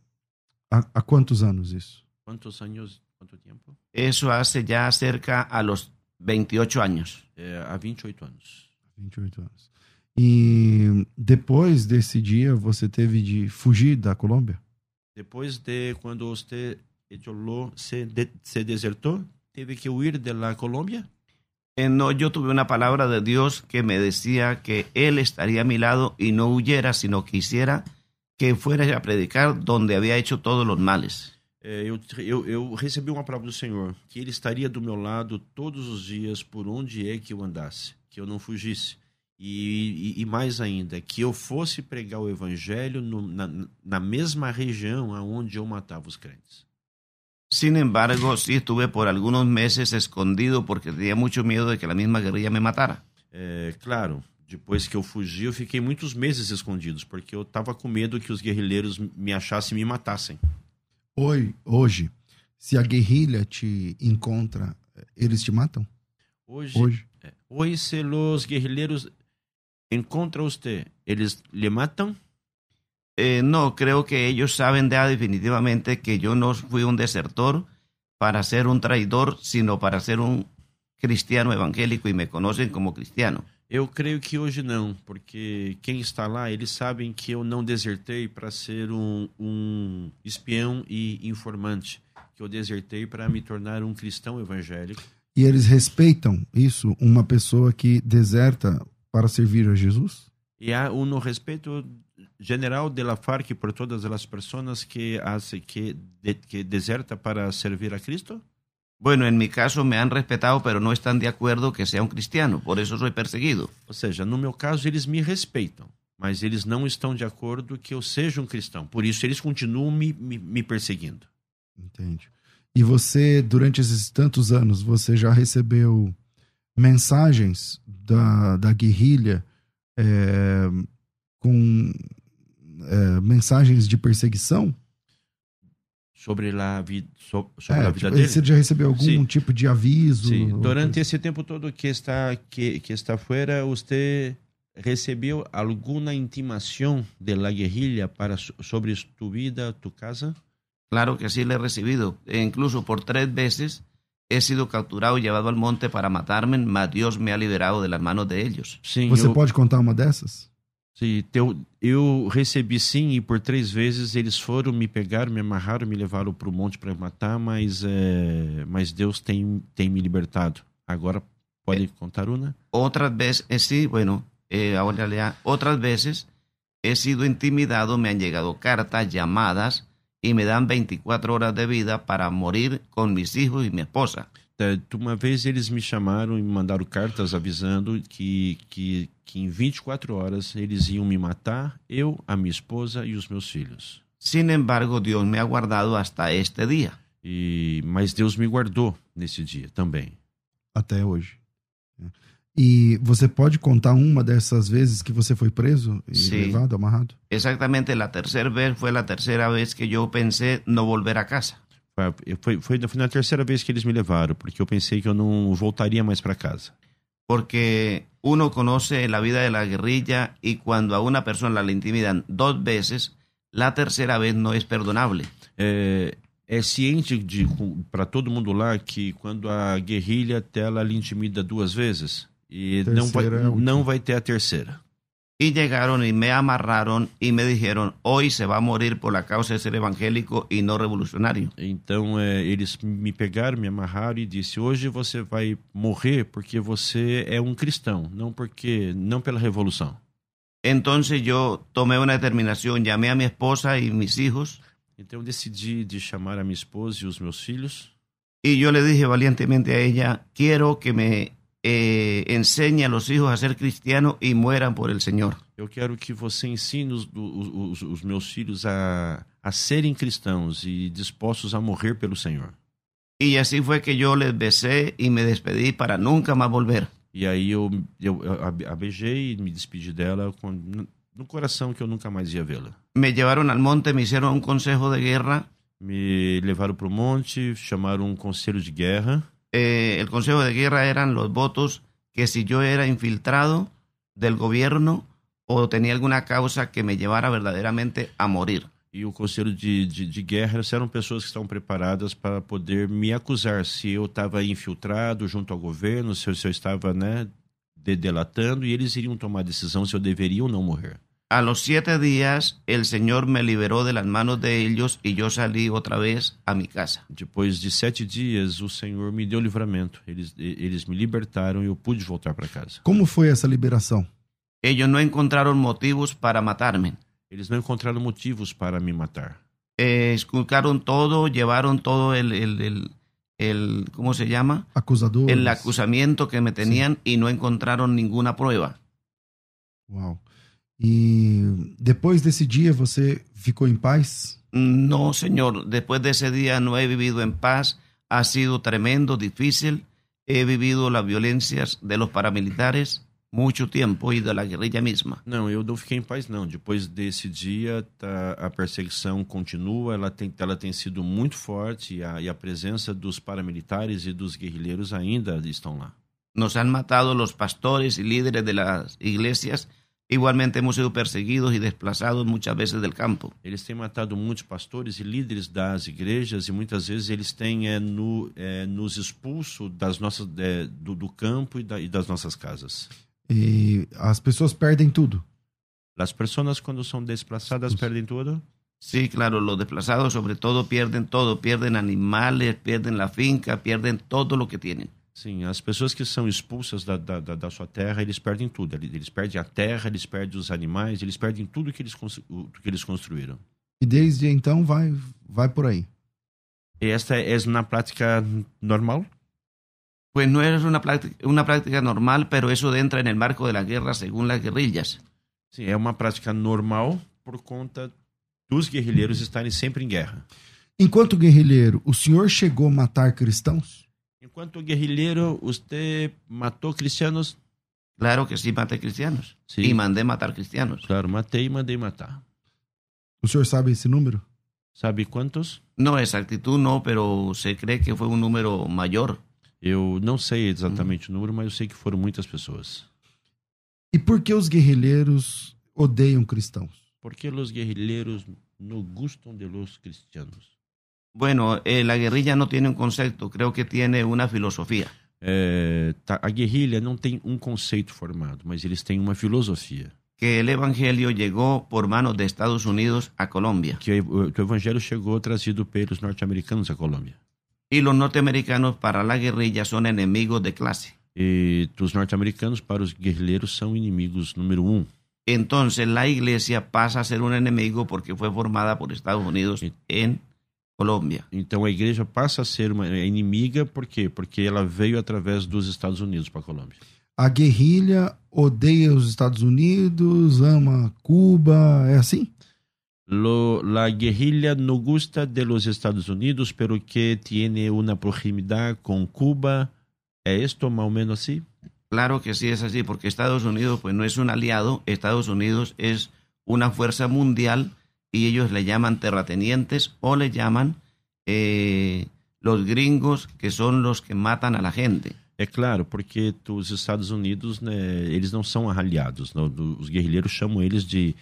há, há quantos anos isso? Quantos anos, quanto tempo? Eso hace ya cerca a los 28 años. É, há 28 anos. 28 anos. E depois desse dia você teve de fugir da Colômbia? Depois de quando você se, de, se desertou, teve que huir de la Colômbia? Eh, no, yo tuve una palabra de Dios que me decía que Él estaría a mi lado y no huyera, sino que hiciera que fuera a predicar donde había hecho todos los males. É, eu, eu, eu recebi uma palavra do Senhor, que Ele estaria do meu lado todos os dias por onde é que eu andasse, que eu não fugisse. E, e, e mais ainda, que eu fosse pregar o Evangelho no, na, na mesma região aonde eu matava os crentes. Sin embargo, sí estuve por algunos meses escondido porque tenía mucho miedo de que la misma guerrilla me matara. É, claro, depois que eu fugi, eu fiquei muitos meses escondidos, porque eu estava com medo que os guerrilheiros me achassem e me matassem. Hoje, hoje, se a guerrilha te encontra, eles te matam? Hoje, Hoje? Hoy se los guerrilheros encontra usted, eles lhe matam? Eh, no, creo que ellos saben ya definitivamente que yo no fui un desertor para ser un traidor, sino para ser un cristiano evangélico y me conocen como cristiano. Eu creio que hoje não, porque quem está lá, eles sabem que eu não desertei para ser um, um espião e informante, que eu desertei para me tornar um cristão evangélico. E eles respeitam isso, uma pessoa que deserta para servir a Jesus? E há um respeito general de la FARC por todas as pessoas que hace que, de, que deserta para servir a Cristo? Bueno, en mi caso me han respetado, pero no están de acuerdo que sea un cristiano, por eso soy perseguido. Ou seja, no meu caso, eles me respeitam, mas eles não estão de acordo que eu seja um cristão. Por isso, eles continuam me, me, me perseguindo. Entende. E você, durante esses tantos anos, você já recebeu mensagens da, da guerrilha é, com é, mensagens de perseguição? Sobre a, vi, so, sobre É, a vida tipo, dele? você já recebeu algum Sim. tipo de aviso? Sim, durante coisa? esse tempo todo que está que, que está fora, você recebeu alguma intimação de la guerrilha para so- sobre tu vida, tu casa? Claro que sí le he recibido. E incluso por tres veces he sido capturado y llevado al monte para matarme, mas Dios me ha liberado de las manos de ellos. Sim, Você eu, pode contar uma dessas? Sim, teu, eu recebi sim e por três vezes eles foram me pegaram, me amarraram, me levaram para o monte para matar, mas é, mas Deus tem tem me libertado. Agora pode contar uma? Otras veces, eh, sí, bueno, eh, ahora ya, otras veces he sido intimidado, me han llegado cartas, llamadas y me dan 24 horas de vida para morir con mis hijos y mi esposa. É, Uma vez eles me chamaram e me mandaram cartas avisando que, que, que em 24 horas eles iam me matar, eu, a minha esposa e os meus filhos. Sin embargo, Dios me ha guardado hasta este día. E, mas Deus me guardou nesse dia também. Até hoje. E você pode contar uma dessas vezes que você foi preso e Sim. levado, amarrado? Exactamente la tercera vez fue la tercera vez que yo pensé no volver a casa. Foi, foi, foi, na terceira vez que eles me levaram, porque eu pensei que eu não voltaria mais para casa. Porque uno conoce la vida de la guerrilla y cuando a una persona la intimidan dos veces, la tercera vez no es perdonable. É, é ciente para todo mundo lá que quando a guerrilha ela lhe intimida duas vezes e não vai, Terceira é a não vai ter a terceira. Y llegaron y me amarraron y me dijeron, hoy se va a morir por la causa de ser evangélico y no revolucionario. Então é, eles me pegaram, me amarraram e disse: hoje você vai morrer porque você é um cristão, não porque não pela revolução. Entonces yo tomé una determinación, llamé a mi esposa y mis hijos Então eu decidi de chamar a minha esposa e os meus filhos y yo le dije valientemente a ella, quiero que me eh, enseñe a los hijos a ser cristianos y mueran por el Señor. Eu quero que você ensine os, os, os meus filhos a, a serem cristãos e dispostos a morrer pelo Senhor. Y así fue que yo les besé y me despedí para nunca más volver. E aí eu, eu, eu a- a beijei e me despedi dela com, no coração que eu nunca mais ia vê-la. Me llevaron al monte, me hicieron un consejo de guerra. Me levaram para o monte, chamaram um conselho de guerra. Eh, el consejo de guerra eran los votos que si yo era infiltrado del gobierno o tenía alguna causa que me llevara verdaderamente a morir. E o conselho de, de, de guerra eram pessoas que estavam preparadas para poder me acusar se eu estava infiltrado junto ao governo, se eu, se eu estava né, de- delatando, e eles iriam tomar decisão se eu deveria ou não morrer. A los siete días el Señor me liberó de las manos de ellos y yo salí otra vez a mi casa. Depois de sete dias, o Senhor me deu livramento. Eles, e- eles me libertaram e eu pude voltar para casa. Como foi essa liberação? Ellos no encontraron motivos para matarme. Eles não encontraram motivos para me matar. Eh, esculcaron todo, llevaron todo el, el, el, el- ¿cómo se llama? Acusadores? El acusamiento que me tenían y no encontraron ninguna prueba. Uau. E depois desse dia você ficou em paz? No, señor, después de ese día no he vivido en paz, ha sido tremendo, difícil, he vivido las violencias de los paramilitares mucho tiempo y de la guerrilla misma. Não, eu não fiquei em paz, não. Depois desse dia, tá, a perseguição continua, ela tem, ela tem sido muito forte e a, e a presença dos paramilitares e dos guerrilheiros ainda estão lá. Nos han matado los pastores y líderes de las iglesias Igualmente hemos sido perseguidos y desplazados muchas veces del campo. Eles têm matado muitos pastores e líderes das igrejas e muitas vezes eles têm é, no, é, nos expulso das nossas, é, do, do, campo e, da, e, das nossas casas. E as pessoas perdem tudo. As pessoas quando são desplaçadas perdem tudo. Sí, claro, los desplazados sobre todo pierden todo, pierden animales, pierden la finca, pierden todo lo que tienen. Sim, as pessoas que são expulsas da, da, da, sua terra, eles perdem tudo. Eles perdem a terra, eles perdem os animais, eles perdem tudo que eles, que eles construíram. E desde então vai, vai por aí. E esta é uma prática normal? Pues no es una práctica, una práctica normal, pero eso entra en el marco de la guerra según las guerrillas. Sim, é uma prática normal por conta dos guerrilheiros estarem sempre em guerra. Enquanto guerrilheiro, o senhor chegou a matar cristãos? Enquanto guerrilheiro, você matou cristianos? Claro que sim, matei cristianos. Sim. E mandei matar cristianos. Claro, matei e mandei matar. O senhor sabe esse número? Sabe quantos? Não, exactitud não, pero se crê que foi um número maior. Eu não sei exatamente hum. o número, mas eu sei que foram muitas pessoas. E por que os guerrilheiros odeiam cristãos? Porque os guerrilheiros não gostam de los cristianos. Bueno, eh, la guerrilla no tiene un concepto, creo que tiene una filosofía. É, tá, a guerrilha não tem um conceito formado, mas eles têm uma filosofia. Que o evangelho chegou por manos de Estados Unidos a Colômbia. Que o, o evangelho chegou trazido pelos norte-americanos a Colômbia. E os norte-americanos para a guerrilha são inimigos de classe. E os norte-americanos para os guerrilheiros são inimigos número um. Então, a igreja passa a ser um inimigo porque foi formada por Estados Unidos em Colômbia. Então a igreja passa a ser uma inimiga, por quê? Porque ela veio através dos Estados Unidos para a Colômbia. A guerrilha odeia os Estados Unidos, ama Cuba, é assim? Lo, la guerrilla no gusta de los Estados Unidos, pero que tiene una proximidad con Cuba. ¿Es esto más o menos así? Claro que sí es así, porque Estados Unidos pues no es un aliado, Estados Unidos es una fuerza mundial y ellos le llaman terratenientes o le llaman eh, los gringos, que son los que matan a la gente. É claro, porque os Estados Unidos, né, eles não são aliados. Não, os guerrilheiros chamam eles de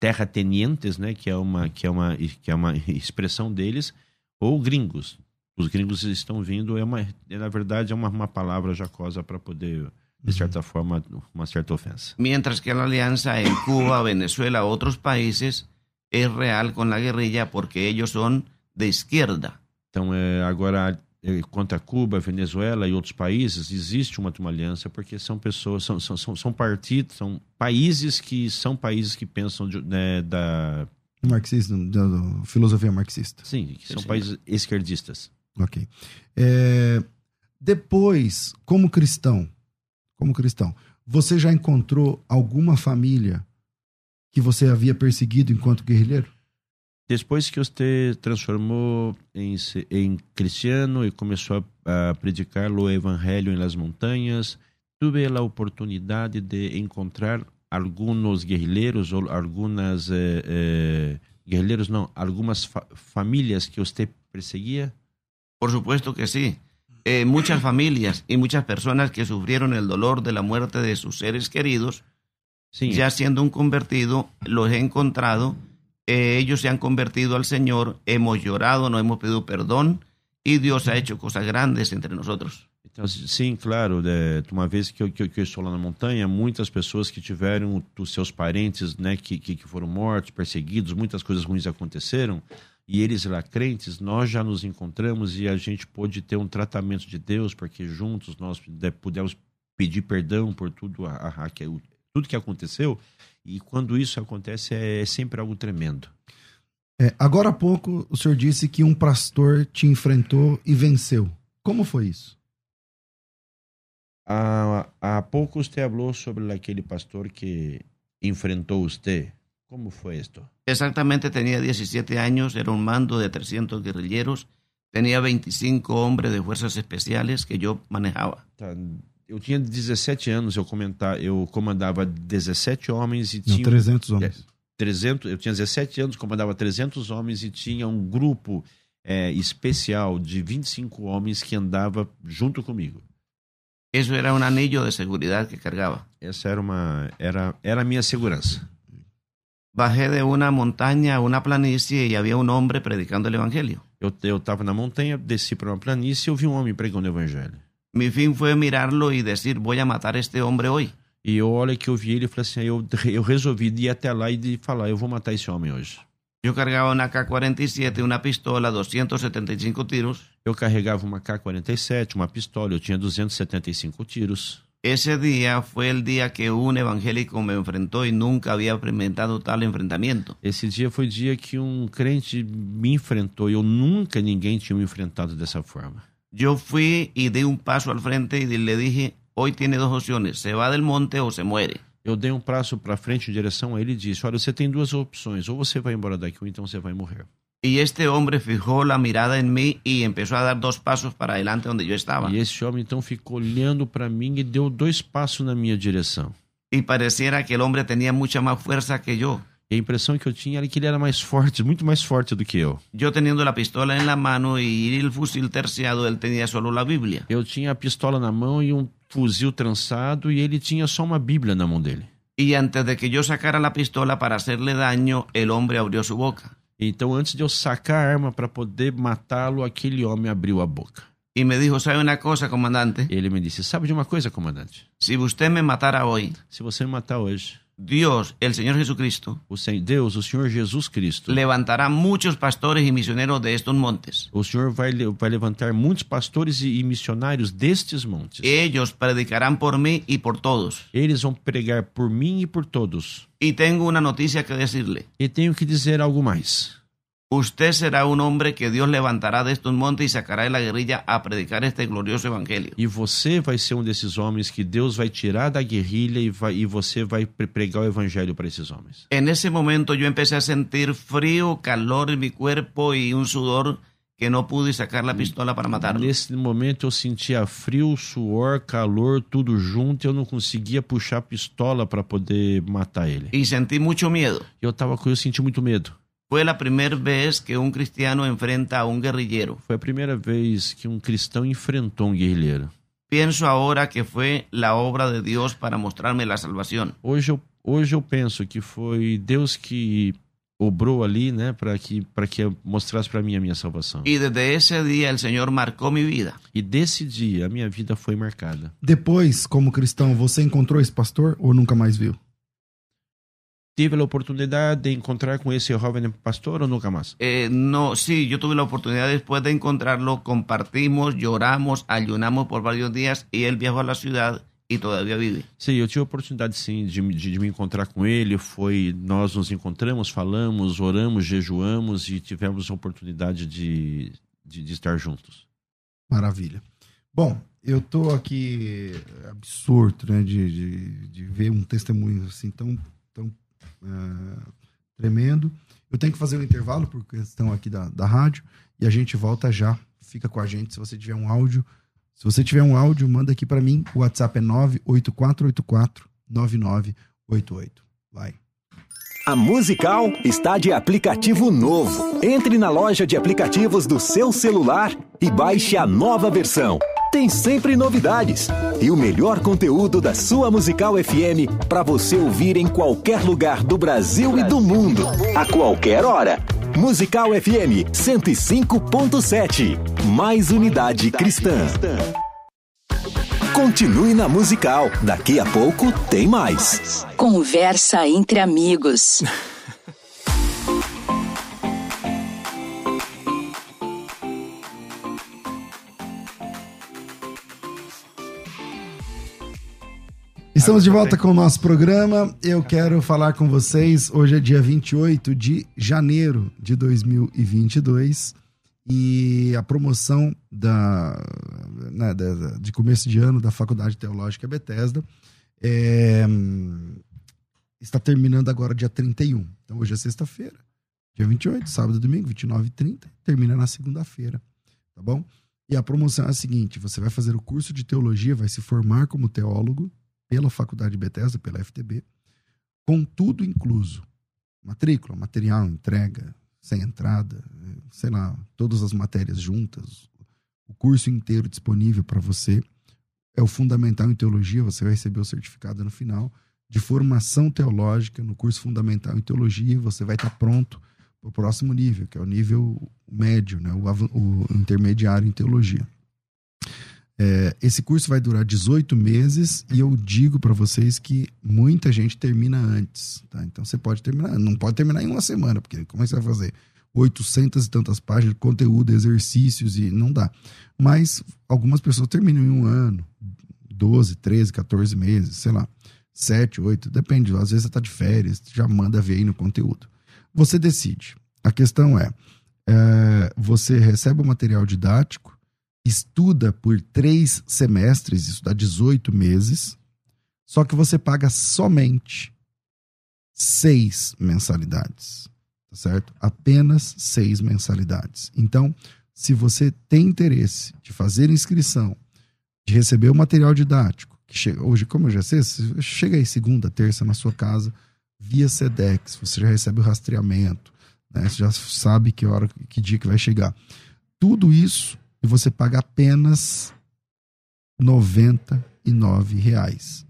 terratenientes, né, que é uma que é uma que é uma (laughs) expressão deles, ou gringos. Os gringos estão vindo é uma é, na verdade é uma, uma palavra jacosa para poder de certa forma uma certa ofensa. Mientras que a aliança em Cuba, Venezuela, outros países es real con la guerrilla porque ellos son de izquierda. Então, é, agora, é, contra Cuba, Venezuela e outros países, existe uma, uma aliança porque são pessoas, são, são, são, são partidos, são países que são países que pensam de, né, da... Marxista, da, da, filosofia marxista. Sim, que são Sim. países esquerdistas. Ok. É, depois, como cristão, como cristão, você já encontrou alguma família que você havia perseguido enquanto guerrilheiro? Depois que você transformou em, em cristiano e começou a, a predicar o evangelho em las montanhas, tive a oportunidade de encontrar alguns guerrilheiros ou algumas eh, eh, guerrilheiros não, algumas fa famílias que você perseguia? Por supuesto que sí. Eh, muchas familias y muchas personas que sufrieron el dolor de la muerte de sus seres queridos Sí. Ya siendo un convertido, los he encontrado, eh, ellos se han convertido al Señor, hemos llorado, nos hemos pedido perdón e Deus ha hecho coisas grandes entre. Então, sim, claro. É, uma vez que eu, que, que eu, estou lá na montanha, muitas pessoas que tiveram os seus parentes né, que, que, que, foram mortos, perseguidos, muitas coisas ruins aconteceram, e eles lá crentes, nós já nos encontramos e a gente pôde ter um tratamento de Deus, porque juntos nós pudemos pedir perdão por tudo a, a, a, tudo que aconteceu. E quando isso acontece, é, é sempre algo tremendo. É, agora há pouco, o senhor disse que um pastor te enfrentou e venceu. Como foi isso? Há, há pouco você falou sobre aquele pastor que enfrentou você. Como foi isto? Exatamente, tinha 17 anos, era um mando de 300 guerrilheiros, tinha 25 homens de forças especiais que eu manejava. Tá eu tinha 17 anos, eu comentar, eu comandava 17 homens e tinha Não, 300 homens. É, 300, eu tinha 17 anos, comandava 300 homens e tinha um grupo é, especial de 25 homens que andava junto comigo. Eso era un anillo de seguridad que cargaba. Essa era uma era era a minha segurança. Bajé de una montaña a una planicie y había un hombre predicando el Evangelio. Eu eu estava na montanha, desci para uma planície e eu vi um homem pregando o evangelho. Mi fin fue mirarlo y decir, voy a matar a este hombre hoy. E eu olha que eu vi ele e falei assim, eu eu resolvi ir até lá e de falar, eu vou matar esse homem hoje. Yo cargaba una K-47, una pistola, 275 tiros. Eu carregava uma K-47, uma pistola, eu tinha 275 tiros. Ese día fue el día que un evangélico me enfrentó y nunca había experimentado tal enfrentamiento. Esse dia foi o dia que um crente me enfrentou e eu nunca ninguém tinha me enfrentado dessa forma. Yo fui y di un paso al frente y le dije, hoy tiene dos opciones, se va del monte o se muere. Eu dei um passo para frente em direção a ele e disse: Olha, você tem duas opções, ou você vai embora daqui ou então você vai morrer. Y este hombre fijó la mirada en mí y empezó a dar dos pasos para adelante donde yo estaba. E esse homem então ficou olhando para mim e deu dois passos na minha direção. Y pareciera que el hombre tenía mucha más fuerza que yo. E a impressão que eu tinha era que ele era mais forte, muito mais forte do que eu. Yo teniendo la pistola en la mano y el fusil terciado, él tenía solo la Biblia. Eu tinha a pistola na mão e um fuzil trançado e ele tinha só uma Bíblia na mão dele. Y antes de que yo sacara la pistola para hacerle daño, el hombre abrió su boca. Então, antes de eu sacar a arma para poder matá-lo, aquele homem abriu a boca. Y me dijo, ¿sabe una cosa, comandante? Ele me disse: Sabe de uma coisa, comandante? Si usted me matara hoy, Se você me matar hoje, Dios, el Señor Jesucristo, o Sen- Deus, o Senhor Jesus Cristo, levantará muchos pastores y misioneros de estos montes. o Senhor vai, vai levantar muitos pastores e, e missionários destes montes. Ellos predicarán por mí y por todos. Eles vão pregar por mim e por todos. Y tengo una noticia que decirle. E tenho que dizer algo mais. Usted será un hombre que Dios levantará de estos montes y sacará de la guerrilla a predicar este glorioso evangelio. E você vai ser um desses homens que Deus vai tirar da guerrilha e, vai, e você vai pre- pregar o evangelho para esses homens. En ese momento yo empecé a sentir frío, calor en mi cuerpo y un sudor que no pude sacar la pistola para matarlo. Nesse momento eu sentia frio, suor, calor, tudo junto. e Eu não conseguia puxar a pistola para poder matar ele. Y sentí mucho miedo. Eu tava com, eu senti muito medo. Fue la primera vez que un cristiano enfrenta a un guerrillero. Foi a primeira vez que um cristão enfrentou um guerrilheiro. Pienso ahora que fue la obra de Dios para mostrarme la salvación. Hoje eu, hoje eu penso que foi Deus que obrou ali, né, para que para que mostrasse para mim a minha salvação. Y desde ese día el Señor marcó mi vida. E desse dia a minha vida foi marcada. Depois, como cristão, você encontrou esse pastor ou nunca mais viu? Tive a oportunidade de encontrar com esse jovem pastor ou nunca mais? Eh, no, sí, yo tuve la oportunidad después de encontrarlo, compartimos, lloramos, ayunamos por varios días y él viajó a la ciudad y todavía vive. Sim, eu tive a oportunidade sim de, de, de me encontrar com ele. Foi nós nos encontramos, falamos, oramos, jejuamos e tivemos a oportunidade de, de, de estar juntos. Maravilha. Bom, eu tô aqui absurdo, né, de, de, de ver um testemunho assim tão, é, tremendo. Eu tenho que fazer um intervalo por questão aqui da, da rádio e a gente volta já. Fica com a gente se você tiver um áudio. Se você tiver um áudio, manda aqui para mim. O WhatsApp é 98484 9988. Vai. A Musical está de aplicativo novo. Entre na loja de aplicativos do seu celular e baixe a nova versão. Tem sempre novidades e o melhor conteúdo da sua Musical FM para você ouvir em qualquer lugar do Brasil e do mundo, a qualquer hora. Musical FM 105.7. Mais unidade cristã. Continue na Musical. Daqui a pouco tem mais. Conversa entre amigos. (laughs) Estamos de volta com o nosso programa. Eu quero falar com vocês. Hoje é dia 28 de janeiro de 2022 e a promoção da, né, da- de começo de ano da Faculdade Teológica Bethesda é, está terminando agora dia 31. Então hoje é sexta-feira, dia 28, sábado e domingo, 29 e 30, termina na segunda-feira, tá bom? E a promoção é a seguinte: você vai fazer o curso de teologia, vai se formar como teólogo pela Faculdade Bethesda, pela FTB, com tudo incluso. Matrícula, material, entrega, sem entrada, sei lá, todas as matérias juntas, o curso inteiro disponível para você. é o Fundamental em Teologia, você vai receber o certificado no final de formação teológica no curso Fundamental em Teologia, você vai estar pronto para o próximo nível, que é o nível médio, né? o, o intermediário em teologia. É, esse curso vai durar 18 meses e eu digo para vocês que muita gente termina antes. Tá? Então você pode terminar, não pode terminar em uma semana, porque como é que você vai fazer? 800 e tantas páginas de conteúdo, exercícios e não dá. Mas algumas pessoas terminam em um ano, 12, 13, 14 meses, sei lá, 7, 8, depende. Às vezes você está de férias, já manda ver aí no conteúdo. Você decide. A questão é, é você recebe o material didático, estuda por três semestres, isso dá 18 meses, só que você paga somente seis mensalidades tá certo? Apenas seis mensalidades. Então, se você tem interesse de fazer inscrição, de receber o material didático, que chega hoje, como eu já sei, chega aí segunda, terça na sua casa, via Sedex, você já recebe o rastreamento, né? Você já sabe que hora, que dia que vai chegar. Tudo isso e você paga apenas 99 reais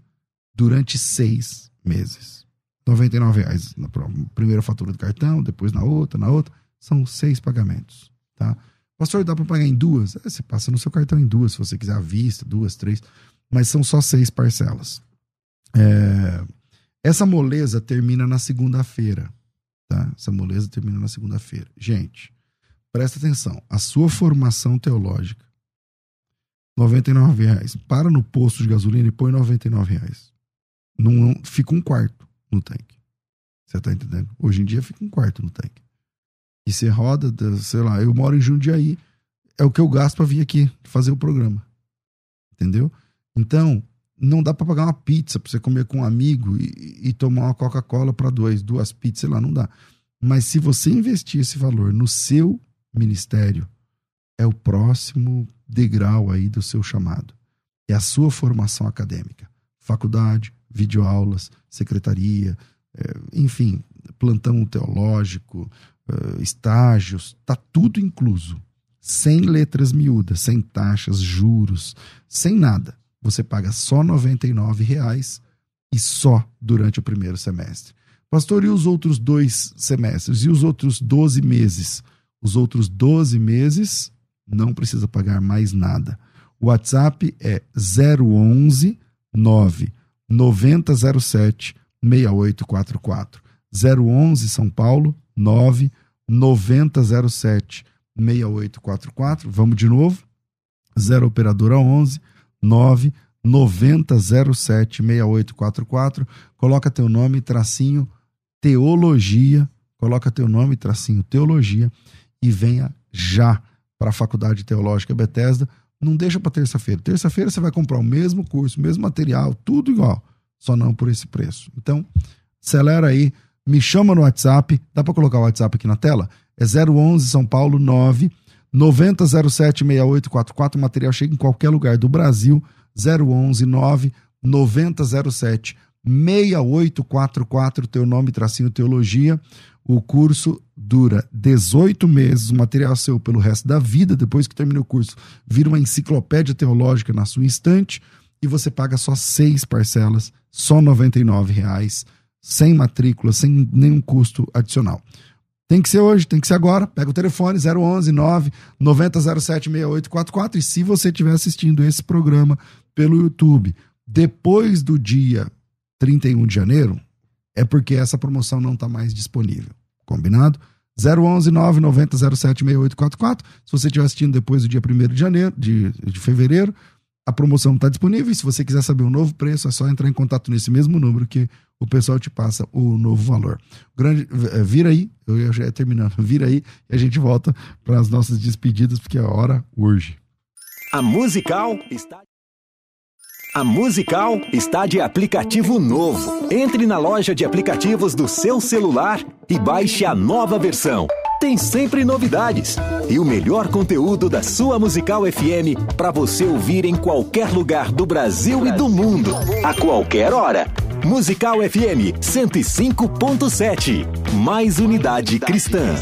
durante seis meses. 99 reais na primeira fatura do cartão, depois na outra, na outra. São seis pagamentos, tá? Pastor, dá para pagar em duas? É, você passa no seu cartão em duas, se você quiser à vista, duas, três. Mas são só seis parcelas. É... Essa moleza termina na segunda-feira, tá? Essa moleza termina na segunda-feira. Gente, presta atenção. A sua formação teológica, 99 reais. Para no posto de gasolina e põe 99 reais. Não, fica um quarto no tanque. Você tá entendendo? Hoje em dia fica um quarto no tanque. E você roda, sei lá, eu moro em Jundiaí, é o que eu gasto para vir aqui fazer o programa. Entendeu? Então, não dá para pagar uma pizza para você comer com um amigo e, e tomar uma Coca-Cola para dois, duas pizzas, sei lá, não dá. Mas se você investir esse valor no seu ministério, é o próximo degrau aí do seu chamado. É a sua formação acadêmica. Faculdade, videoaulas, secretaria, é, enfim, plantão teológico, é, estágios, tá tudo incluso. Sem letras miúdas, sem taxas, juros, sem nada. Você paga só R$ reais e só durante o primeiro semestre. Pastor, e os outros dois semestres? E os outros 12 meses? Os outros 12 meses não precisa pagar mais nada. O WhatsApp é 011 9 9007 6844. 011 São Paulo 9 9007 6844. Vamos de novo. 0 operadora 11 9 9007 6844. Coloca teu nome tracinho teologia, coloca teu nome tracinho teologia e venha já para a Faculdade Teológica Bethesda não deixa para terça-feira. Terça-feira você vai comprar o mesmo curso, o mesmo material, tudo igual, só não por esse preço. Então, acelera aí, me chama no WhatsApp, dá para colocar o WhatsApp aqui na tela? É 011 São Paulo 9 9007 6844, o material chega em qualquer lugar do Brasil, 011 9 9007 6844, teu nome, tracinho teologia. O curso dura 18 meses, o material seu pelo resto da vida, depois que termina o curso, vira uma enciclopédia teológica na sua estante e você paga só seis parcelas, só R$ reais, sem matrícula, sem nenhum custo adicional. Tem que ser hoje, tem que ser agora. Pega o telefone 011 9 9007 6844 e se você estiver assistindo esse programa pelo YouTube depois do dia 31 de janeiro, é porque essa promoção não está mais disponível. Combinado? 011 990 07 6844. Se você estiver assistindo depois do dia 1 de janeiro, de, de fevereiro, a promoção está disponível. Se você quiser saber o novo preço, é só entrar em contato nesse mesmo número que o pessoal te passa o novo valor. Grande, eh, vira aí, eu já ia terminando, (laughs) vira aí e a gente volta para as nossas despedidas, porque a hora urge. A Musical está. A Musical está de aplicativo novo. Entre na loja de aplicativos do seu celular e baixe a nova versão. Tem sempre novidades e o melhor conteúdo da sua Musical FM para você ouvir em qualquer lugar do Brasil e do mundo, a qualquer hora. Musical FM 105.7. Mais unidade cristã.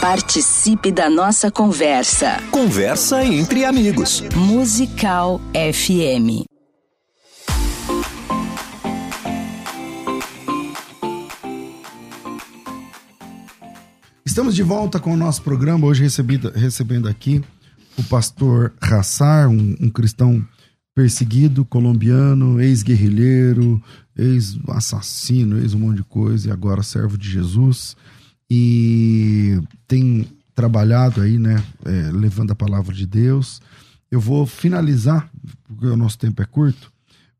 Participe da nossa conversa. Conversa entre amigos. Musical FM. Estamos de volta com o nosso programa, hoje recebendo aqui o pastor Hassar, um, um cristão perseguido, colombiano, ex-guerrilheiro, ex-assassino, ex um monte de coisa, e agora servo de Jesus. E tem trabalhado aí, né, é, levando a palavra de Deus. Eu vou finalizar, porque o nosso tempo é curto.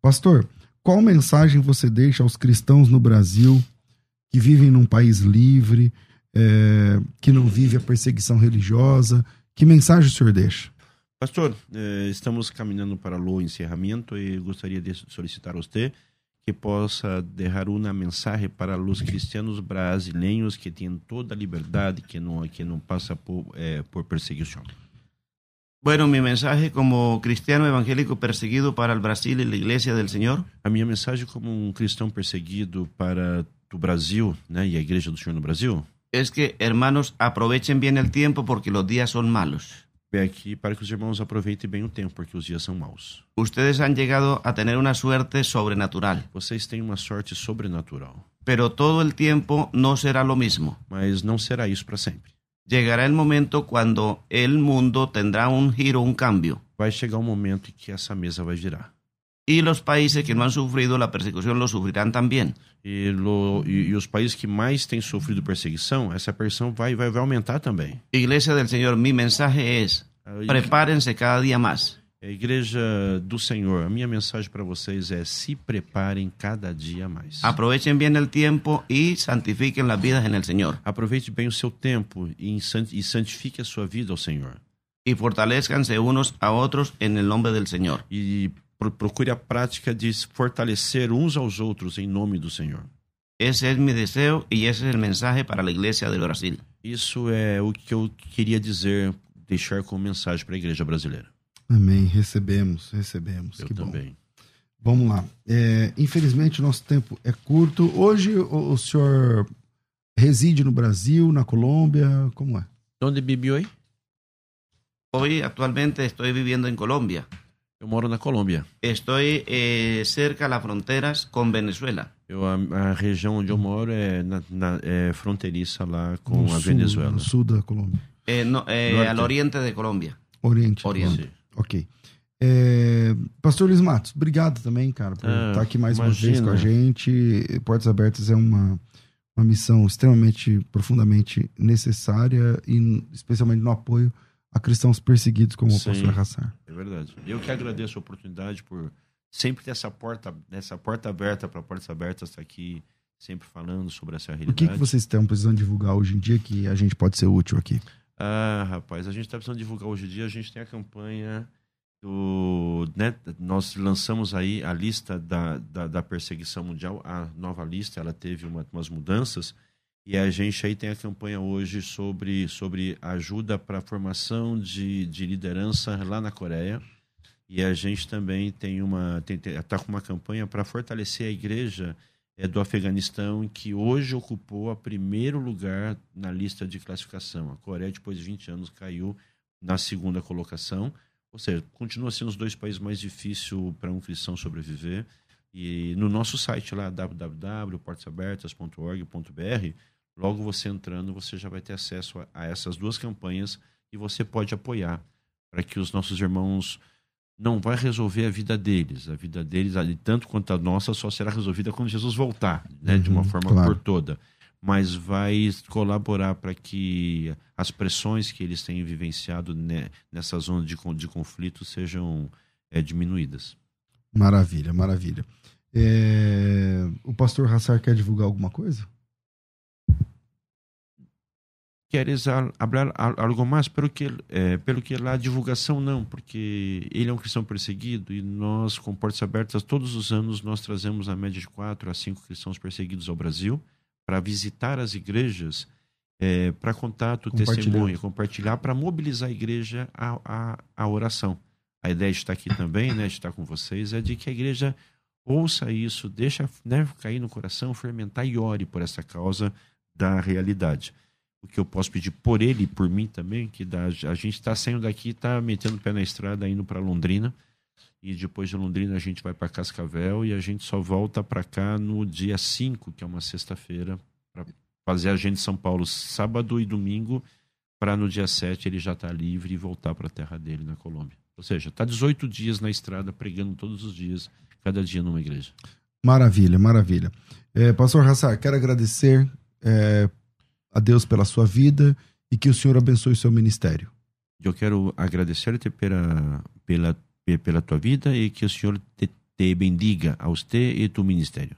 Pastor, qual mensagem você deixa aos cristãos no Brasil que vivem num país livre, é, que não vive a perseguição religiosa? Que mensagem o senhor deixa? Pastor, eh, estamos caminhando para o encerramento e gostaria de solicitar a você que possa deixar uma mensagem para os cristianos brasileiros que têm toda a liberdade, que não que não passa por eh, por perseguição. Bueno, mi mensaje como cristiano evangélico perseguido para el Brasil y la Iglesia del Señor A minha mensagem como um cristão perseguido para o Brasil, né, e a igreja do Senhor no Brasil, es que, hermanos, aprovechen bien el tiempo porque los días son malos. é aqui para que os irmãos aproveitem bem o tempo, porque os dias são maus. Ustedes han llegado a tener una suerte sobrenatural, Vocês têm uma sorte sobrenatural, pero todo el tiempo no será lo mismo. mas não será isso para sempre. Llegará el momento cuando el mundo tendrá un giro, un cambio, Vai chegar um momento em que essa mesa vai girar. y los países que no han sufrido la persecución lo sufrirán también. E, lo- e- e os países que mais têm sofrido perseguição, essa perseguição vai, vai, vai aumentar também. Iglesia del Señor, mi mensaje es, A prepárense cada día más. a igreja do Senhor, a minha mensagem para vocês é se preparem cada dia mais. Aprovechen bien el tiempo y santifiquen las vidas el Señor. Aproveite bem o seu tempo e, em san- e santifique a sua vida ao Senhor. Y fortalezcanse unos a otros en el nombre del Señor. E procure a prática de se fortalecer uns aos outros em nome do Senhor. Ese es mi deseo y ese es el mensaje para la Iglesia del Brasil. Isso é o que eu queria dizer, deixar como mensagem para a igreja brasileira. Amém. Recebemos, recebemos. Eu que bom. também. Vamos lá. É, infelizmente, o nosso tempo é curto. Hoje, o, o senhor reside no Brasil, na Colômbia? Como é? Onde vive hoje? Hoy actualmente estoy viviendo en Colombia. Eu moro na Colômbia. Estoy eh, cerca a las fronteras con Venezuela. Eu, a, a região onde eu moro é, na, na- é fronteiriça lá com no a sul, Venezuela. No sul da Colômbia. Eh, no, eh, al oriente de Colombia. Oriente. Oriente. Colômbia. Ok. É, Pastor Luiz Matos, obrigado também, cara, por Ah, estar aqui mais uma imagina. vez com a gente. Portas Abertas é uma, uma missão extremamente, profundamente necessária e especialmente no apoio a cristãos perseguidos como o Sim. pastor Hassar. É verdade. Eu que agradeço a oportunidade por sempre ter essa porta, essa porta aberta para portas abertas estar aqui sempre falando sobre essa O realidade. que, que vocês estão precisando divulgar hoje em dia que a gente pode ser útil aqui? Ah, rapaz, a gente está precisando divulgar hoje em dia. A gente tem a campanha do. Né, nós lançamos aí a lista da, da, da perseguição mundial, a nova lista, ela teve uma, umas mudanças. E a gente aí tem a campanha hoje sobre, sobre ajuda para a formação de, de liderança lá na Coreia. E a gente também tem uma. está com uma campanha para fortalecer a igreja é, do Afeganistão, que hoje ocupou a primeiro lugar na lista de classificação. A Coreia, depois de 20 anos, caiu na segunda colocação. Ou seja, continua sendo os dois países mais difíceis para um cristão sobreviver. E no nosso site lá, www.portasabertas.org.br, logo você entrando, você já vai ter acesso a, a essas duas campanhas e você pode apoiar para que os nossos irmãos não vai resolver a vida deles. A vida deles, ali, tanto quanto a nossa, só será resolvida quando Jesus voltar, né, de uma Uhum, forma claro. por toda. Mas vai colaborar para que as pressões que eles têm vivenciado né, nessa zona de, de conflito sejam é, diminuídas. Maravilha, maravilha. É, O pastor Hassar quer divulgar alguma coisa? Queres al- algo mais? Pelo que, eh, pelo que lá a divulgação não, porque ele é um cristão perseguido e nós, com portas abertas, todos os anos nós trazemos a média de quatro a cinco cristãos perseguidos ao Brasil para visitar as igrejas, eh, para contato, testemunho, compartilhar, para mobilizar a igreja à, à, à oração. A ideia de estar aqui também, né, de estar com vocês, é de que a igreja ouça isso, deixa né, cair no coração, fermentar e ore por essa causa da realidade. O que eu posso pedir por ele e por mim também, que dá, a gente está saindo daqui, está metendo o pé na estrada, indo para Londrina, e depois de Londrina a gente vai para Cascavel e a gente só volta para cá no dia 5, que é uma sexta-feira, para fazer a gente São Paulo sábado e domingo, para no dia 7 ele já estar tá livre e voltar para a terra dele na Colômbia. Ou seja, está 18 dias na estrada, pregando todos os dias, cada dia numa igreja. Maravilha, maravilha. É, Pastor Hassar, quero agradecer é, a Deus pela sua vida e que o Senhor abençoe o seu ministério. Eu quero agradecer-te pela, pela, pela tua vida e que o Senhor te, te bendiga a você e tu ministério.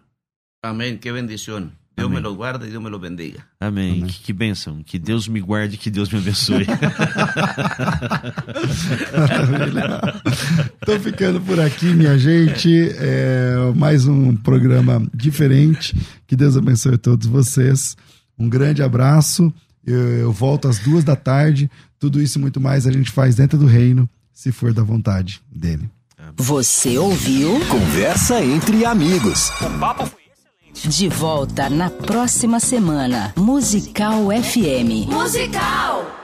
Amém, que bendição. Deus Amém. me lo guarde e Deus me lo bendiga. Amém. Amém. Que, que bênção. Que Deus me guarde e que Deus me abençoe. (laughs) Estou ficando por aqui, minha gente. É mais um programa diferente. Que Deus abençoe todos vocês. Um grande abraço. Eu, eu volto às duas da tarde. Tudo isso e muito mais a gente faz dentro do reino, se for da vontade dele. Você ouviu? Conversa entre amigos. O papo foi excelente. De volta na próxima semana. Musical FM. Musical!